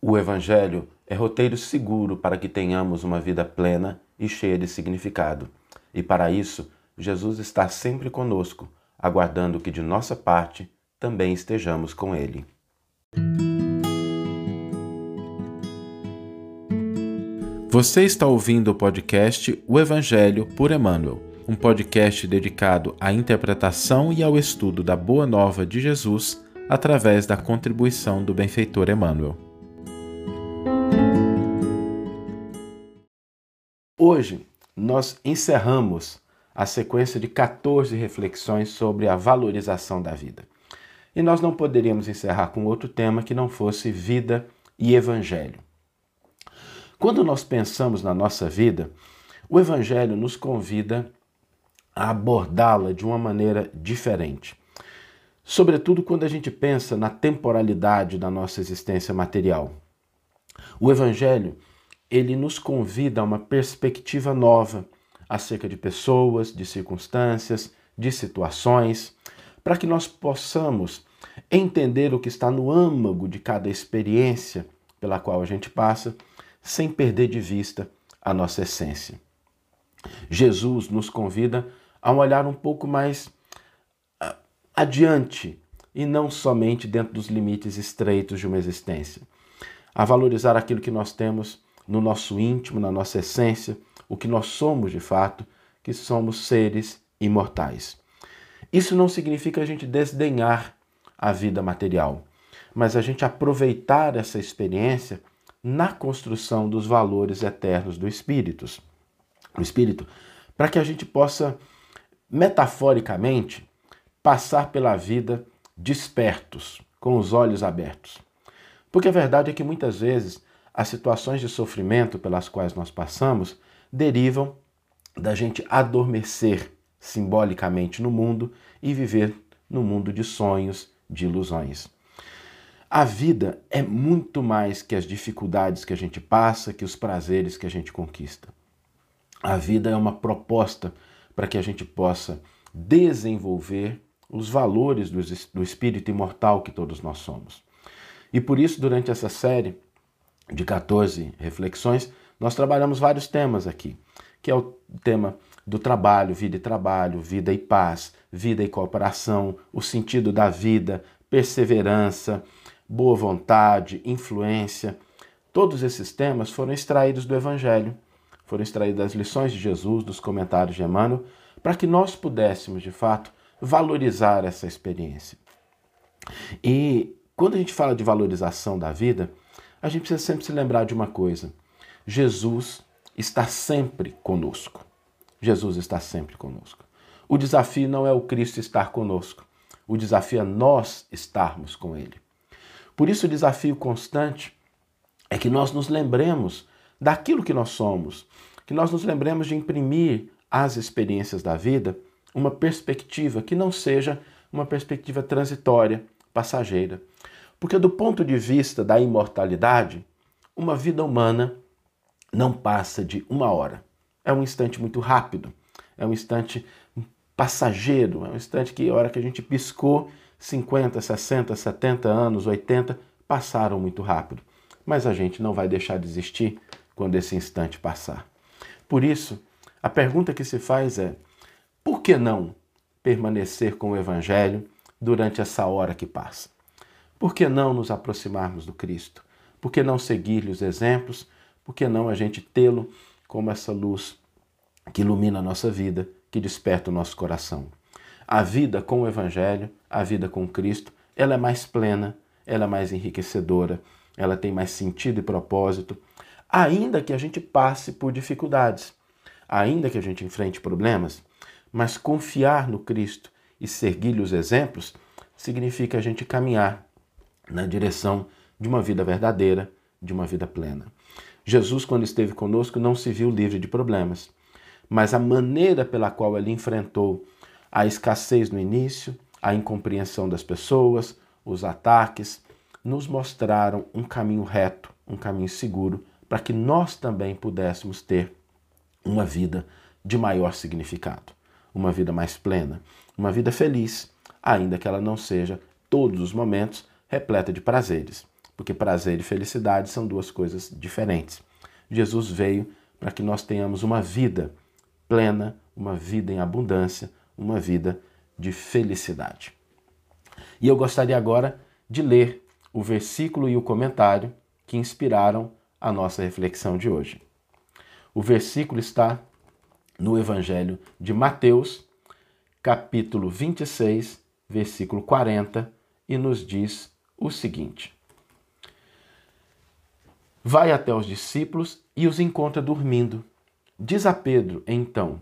O Evangelho é roteiro seguro para que tenhamos uma vida plena e cheia de significado. E para isso, Jesus está sempre conosco, aguardando que de nossa parte também estejamos com Ele. Você está ouvindo o podcast O Evangelho por Emmanuel, um podcast dedicado à interpretação e ao estudo da Boa Nova de Jesus através da contribuição do benfeitor Emmanuel. Hoje nós encerramos a sequência de 14 reflexões sobre a valorização da vida. E nós não poderíamos encerrar com outro tema que não fosse vida e evangelho. Quando nós pensamos na nossa vida, o Evangelho nos convida a abordá-la de uma maneira diferente. Sobretudo quando a gente pensa na temporalidade da nossa existência material. O Evangelho, ele nos convida a uma perspectiva nova acerca de pessoas, de circunstâncias, de situações, para que nós possamos entender o que está no âmago de cada experiência pela qual a gente passa sem perder de vista a nossa essência. Jesus nos convida a um olhar um pouco mais ah, adiante e não somente dentro dos limites estreitos de uma existência. A valorizar aquilo que nós temos no nosso íntimo, na nossa essência, o que nós somos de fato, que somos seres imortais. Isso não significa a gente desdenhar a vida material, mas a gente aproveitar essa experiência na construção dos valores eternos do espírito, o espírito, para que a gente possa metaforicamente passar pela vida despertos, com os olhos abertos. Porque a verdade é que muitas vezes as situações de sofrimento pelas quais nós passamos derivam da gente adormecer simbolicamente no mundo e viver no mundo de sonhos, de ilusões. A vida é muito mais que as dificuldades que a gente passa, que os prazeres que a gente conquista. A vida é uma proposta para que a gente possa desenvolver os valores do espírito imortal que todos nós somos. E por isso, durante essa série de 14 reflexões, nós trabalhamos vários temas aqui, que é o tema do trabalho, vida e trabalho, vida e paz, vida e cooperação, o sentido da vida, perseverança, boa vontade, influência. Todos esses temas foram extraídos do Evangelho, foram extraídos das lições de Jesus, dos comentários de Emmanuel, para que nós pudéssemos, de fato, valorizar essa experiência. E quando a gente fala de valorização da vida, a gente precisa sempre se lembrar de uma coisa: Jesus está sempre conosco. Jesus está sempre conosco. O desafio não é o Cristo estar conosco, o desafio é nós estarmos com Ele. Por isso, o desafio constante é que nós nos lembremos daquilo que nós somos, que nós nos lembremos de imprimir às experiências da vida uma perspectiva que não seja uma perspectiva transitória, passageira. Porque, do ponto de vista da imortalidade, uma vida humana não passa de uma hora. É um instante muito rápido, é um instante passageiro, é um instante que, a hora que a gente piscou, 50, 60, 70 anos, 80 passaram muito rápido. Mas a gente não vai deixar de existir quando esse instante passar. Por isso, a pergunta que se faz é: por que não permanecer com o Evangelho durante essa hora que passa? Por que não nos aproximarmos do Cristo? Por que não seguir-lhe os exemplos? Por que não a gente tê-lo como essa luz que ilumina a nossa vida, que desperta o nosso coração? A vida com o Evangelho, a vida com Cristo, ela é mais plena, ela é mais enriquecedora, ela tem mais sentido e propósito, ainda que a gente passe por dificuldades, ainda que a gente enfrente problemas, mas confiar no Cristo e seguir-lhe os exemplos significa a gente caminhar na direção de uma vida verdadeira, de uma vida plena. Jesus, quando esteve conosco, não se viu livre de problemas, mas a maneira pela qual ele enfrentou a escassez no início, a incompreensão das pessoas, os ataques, nos mostraram um caminho reto, um caminho seguro, para que nós também pudéssemos ter uma vida de maior significado, uma vida mais plena, uma vida feliz, ainda que ela não seja todos os momentos repleta de prazeres. porque prazer e felicidade são duas coisas diferentes. Jesus veio para que nós tenhamos uma vida plena, uma vida em abundância, uma vida de felicidade. E eu gostaria agora de ler o versículo e o comentário que inspiraram a nossa reflexão de hoje. O versículo está no Evangelho de Mateus, capítulo 26, versículo 40, e nos diz o seguinte: Vai até os discípulos e os encontra dormindo. Diz a Pedro, então,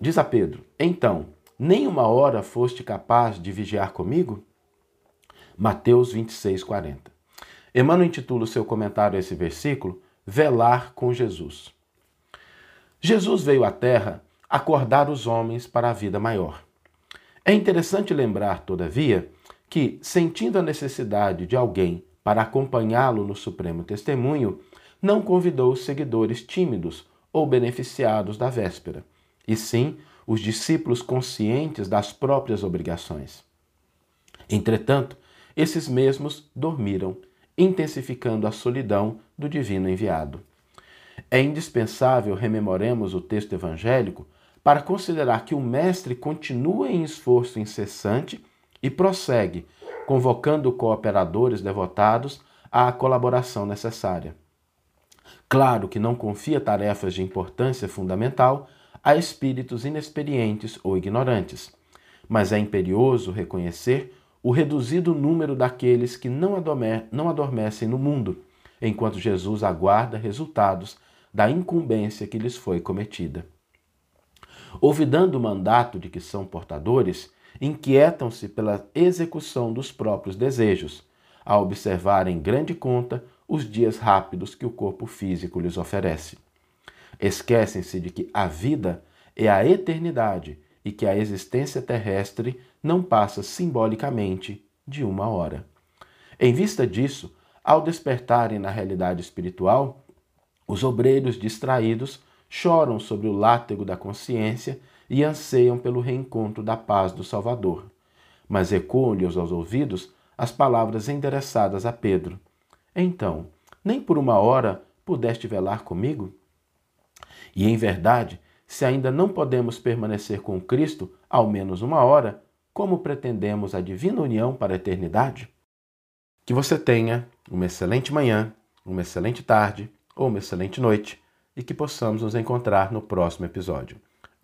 diz a Pedro, então, nem uma hora foste capaz de vigiar comigo? Mateus 26, 40. Emmanuel intitula o seu comentário a esse versículo Velar com Jesus. Jesus veio à Terra acordar os homens para a vida maior. É interessante lembrar, todavia, que, sentindo a necessidade de alguém para acompanhá-lo no supremo testemunho, não convidou os seguidores tímidos ou beneficiados da véspera, e sim os discípulos conscientes das próprias obrigações. Entretanto, esses mesmos dormiram, intensificando a solidão do divino enviado. É indispensável rememoremos o texto evangélico para considerar que o Mestre continua em esforço incessante e prossegue, convocando cooperadores devotados à colaboração necessária. Claro que não confia tarefas de importância fundamental a espíritos inexperientes ou ignorantes, mas é imperioso reconhecer o reduzido número daqueles que não, adormecem no mundo, enquanto Jesus aguarda resultados da incumbência que lhes foi cometida. Ouvidando o mandato de que são portadores, inquietam-se pela execução dos próprios desejos, a observar em grande conta os dias rápidos que o corpo físico lhes oferece. Esquecem-se de que a vida é a eternidade e que a existência terrestre não passa simbolicamente de uma hora. Em vista disso, ao despertarem na realidade espiritual, os obreiros distraídos choram sobre o látego da consciência e anseiam pelo reencontro da paz do Salvador. Mas ecoam-lhes aos ouvidos as palavras endereçadas a Pedro: Então, nem por uma hora pudeste velar comigo? E em verdade, se ainda não podemos permanecer com Cristo ao menos uma hora, como pretendemos a divina união para a eternidade? Que você tenha uma excelente manhã, uma excelente tarde ou uma excelente noite e que possamos nos encontrar no próximo episódio.